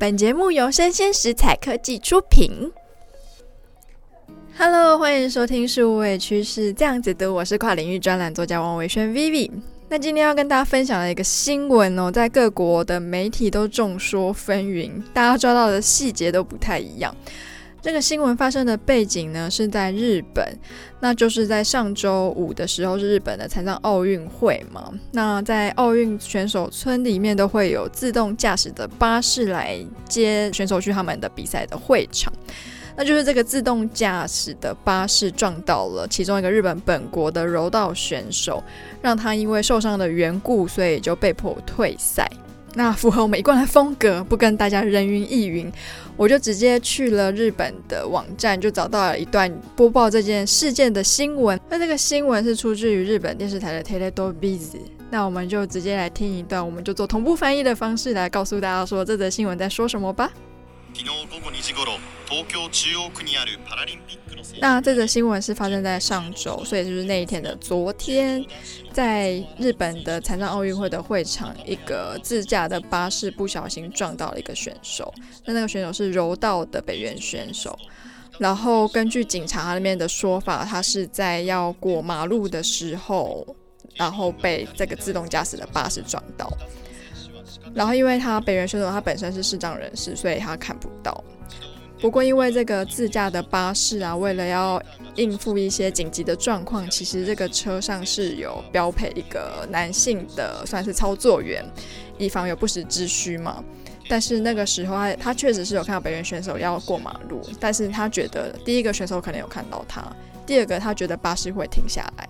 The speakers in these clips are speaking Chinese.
本节目由生鲜食材科技出品。Hello，欢迎收听数位趋势这样子的，我是跨领域专栏作家王维轩 Vivi。那今天要跟大家分享的一个新闻哦，在各国的媒体都众说纷纭，大家抓到的细节都不太一样。这个新闻发生的背景呢，是在日本，那就是在上周五的时候是日本的残障奥运会嘛。那在奥运选手村里面都会有自动驾驶的巴士来接选手去他们的比赛的会场。那就是这个自动驾驶的巴士撞到了其中一个日本本国的柔道选手，让他因为受伤的缘故，所以就被迫退赛。那符合我们一贯的风格，不跟大家人云亦云，我就直接去了日本的网站，就找到了一段播报这件事件的新闻。那这个新闻是出自于日本电视台的 Teletubbies。那我们就直接来听一段，我们就做同步翻译的方式来告诉大家说这则新闻在说什么吧。那这则新闻是发生在上周，所以就是那一天的昨天，在日本的残障奥运会的会场，一个自驾的巴士不小心撞到了一个选手。那那个选手是柔道的北原选手。然后根据警察那边的说法，他是在要过马路的时候，然后被这个自动驾驶的巴士撞到。然后因为他北原选手他本身是视障人士，所以他看不到。不过，因为这个自驾的巴士啊，为了要应付一些紧急的状况，其实这个车上是有标配一个男性的，算是操作员，以防有不时之需嘛。但是那个时候他，他他确实是有看到北原选手要过马路，但是他觉得第一个选手可能有看到他，第二个他觉得巴士会停下来，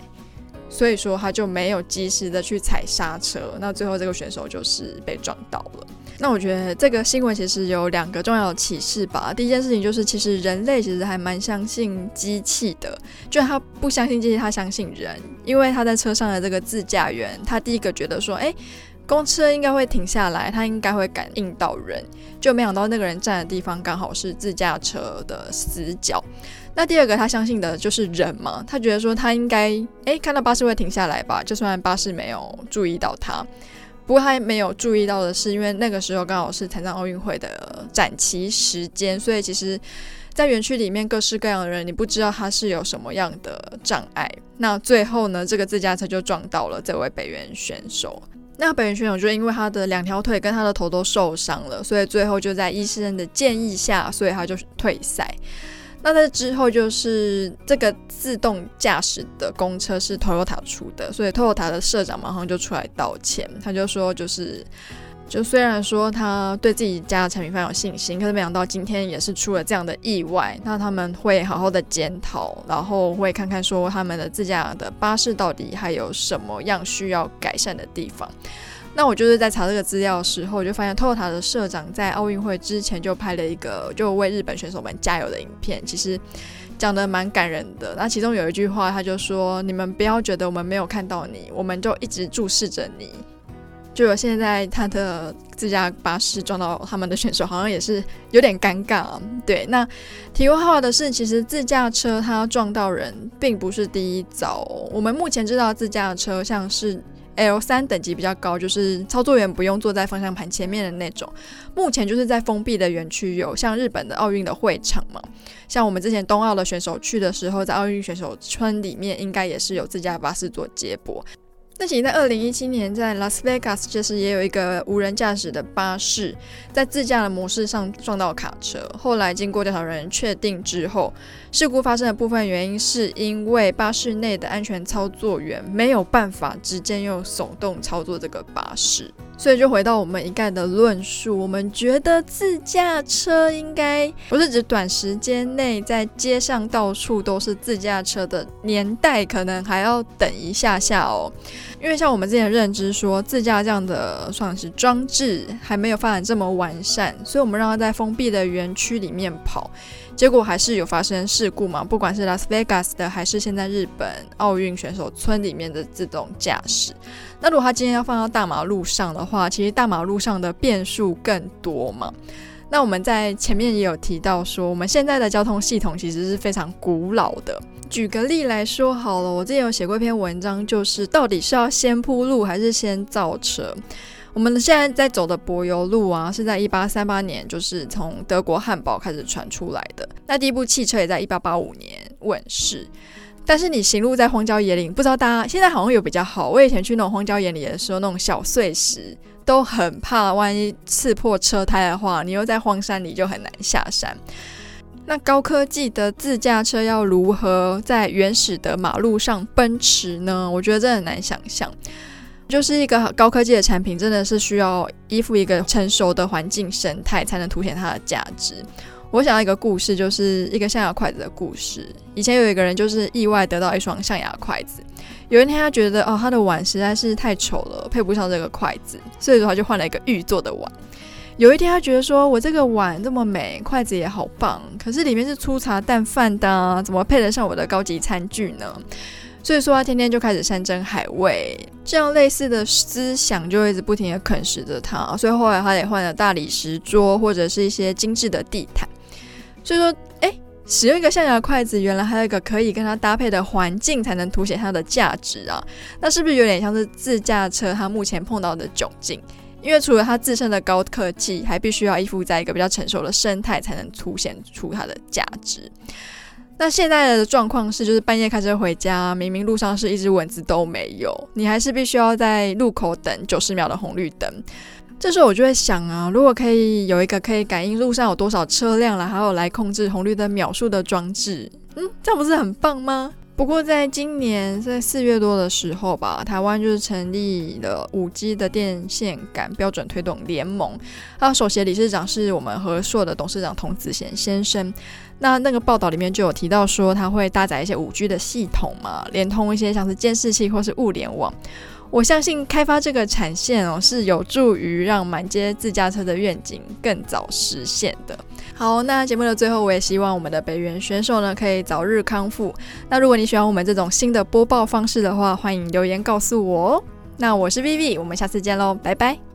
所以说他就没有及时的去踩刹车，那最后这个选手就是被撞到了。那我觉得这个新闻其实有两个重要的启示吧。第一件事情就是，其实人类其实还蛮相信机器的，就他不相信机器，他相信人。因为他在车上的这个自驾员，他第一个觉得说，诶，公车应该会停下来，他应该会感应到人，就没想到那个人站的地方刚好是自驾车的死角。那第二个他相信的就是人嘛，他觉得说他应该，诶，看到巴士会停下来吧，就算巴士没有注意到他。不过他没有注意到的是，因为那个时候刚好是残障奥运会的展期时间，所以其实，在园区里面各式各样的人，你不知道他是有什么样的障碍。那最后呢，这个自驾车就撞到了这位北原选手。那北原选手就因为他的两条腿跟他的头都受伤了，所以最后就在医生的建议下，所以他就退赛。那在之后就是这个自动驾驶的公车是 Toyota 出的，所以 Toyota 的社长马上就出来道歉，他就说就是，就虽然说他对自己家的产品非常有信心，可是没想到今天也是出了这样的意外，那他们会好好的检讨，然后会看看说他们的自驾的巴士到底还有什么样需要改善的地方。那我就是在查这个资料的时候，我就发现 Toyota 的社长在奥运会之前就拍了一个就为日本选手们加油的影片，其实讲得蛮感人的。那其中有一句话，他就说：“你们不要觉得我们没有看到你，我们就一直注视着你。”就有现在他的自驾巴士撞到他们的选手，好像也是有点尴尬啊。对，那题外话的是，其实自驾车它撞到人并不是第一遭。我们目前知道自驾车像是。L 三等级比较高，就是操作员不用坐在方向盘前面的那种。目前就是在封闭的园区有，像日本的奥运的会场嘛，像我们之前冬奥的选手去的时候，在奥运选手村里面应该也是有自驾巴士做接驳。那其实，在二零一七年，在拉斯维加斯就是也有一个无人驾驶的巴士，在自驾的模式上撞到卡车。后来经过调查人员确定之后，事故发生的部分原因是因为巴士内的安全操作员没有办法直接用手动操作这个巴士。所以就回到我们一概的论述，我们觉得自驾车应该不是指短时间内在街上到处都是自驾车的年代，可能还要等一下下哦。因为像我们之前认知说，自驾这样的算是装置还没有发展这么完善，所以我们让它在封闭的园区里面跑，结果还是有发生事故嘛。不管是拉斯维加斯的，还是现在日本奥运选手村里面的自动驾驶。那如果他今天要放到大马路上的话，其实大马路上的变数更多嘛。那我们在前面也有提到说，我们现在的交通系统其实是非常古老的。举个例来说好了，我之前有写过一篇文章，就是到底是要先铺路还是先造车？我们现在在走的柏油路啊，是在一八三八年，就是从德国汉堡开始传出来的。那第一部汽车也在一八八五年问世。但是你行路在荒郊野岭，不知道大家现在好像有比较好。我以前去那种荒郊野岭的时候，那种小碎石都很怕，万一刺破车胎的话，你又在荒山里就很难下山。那高科技的自驾车要如何在原始的马路上奔驰呢？我觉得这很难想象。就是一个高科技的产品，真的是需要依附一个成熟的环境生态，才能凸显它的价值。我想到一个故事，就是一个象牙筷子的故事。以前有一个人，就是意外得到一双象牙筷子。有一天，他觉得哦，他的碗实在是太丑了，配不上这个筷子，所以说他就换了一个玉做的碗。有一天，他觉得说，我这个碗这么美，筷子也好棒，可是里面是粗茶淡饭的，怎么配得上我的高级餐具呢？所以说，他天天就开始山珍海味，这样类似的思想就一直不停的啃食着他。所以后来他也换了大理石桌，或者是一些精致的地毯。所以说，哎，使用一个象牙筷子，原来还有一个可以跟它搭配的环境，才能凸显它的价值啊。那是不是有点像是自驾车它目前碰到的窘境？因为除了它自身的高科技，还必须要依附在一个比较成熟的生态，才能凸显出它的价值。那现在的状况是，就是半夜开车回家，明明路上是一只蚊子都没有，你还是必须要在路口等九十秒的红绿灯。这时候我就会想啊，如果可以有一个可以感应路上有多少车辆了，还有来控制红绿灯秒数的装置，嗯，这样不是很棒吗？不过在今年在四月多的时候吧，台湾就是成立了五 G 的电线杆标准推动联盟，它首席理事长是我们和硕的董事长童子贤先生。那那个报道里面就有提到说，他会搭载一些五 G 的系统嘛，连通一些像是监视器或是物联网。我相信开发这个产线哦，是有助于让满街自驾车的愿景更早实现的。好，那节目的最后，我也希望我们的北园选手呢可以早日康复。那如果你喜欢我们这种新的播报方式的话，欢迎留言告诉我哦。那我是 Vivi，我们下次见喽，拜拜。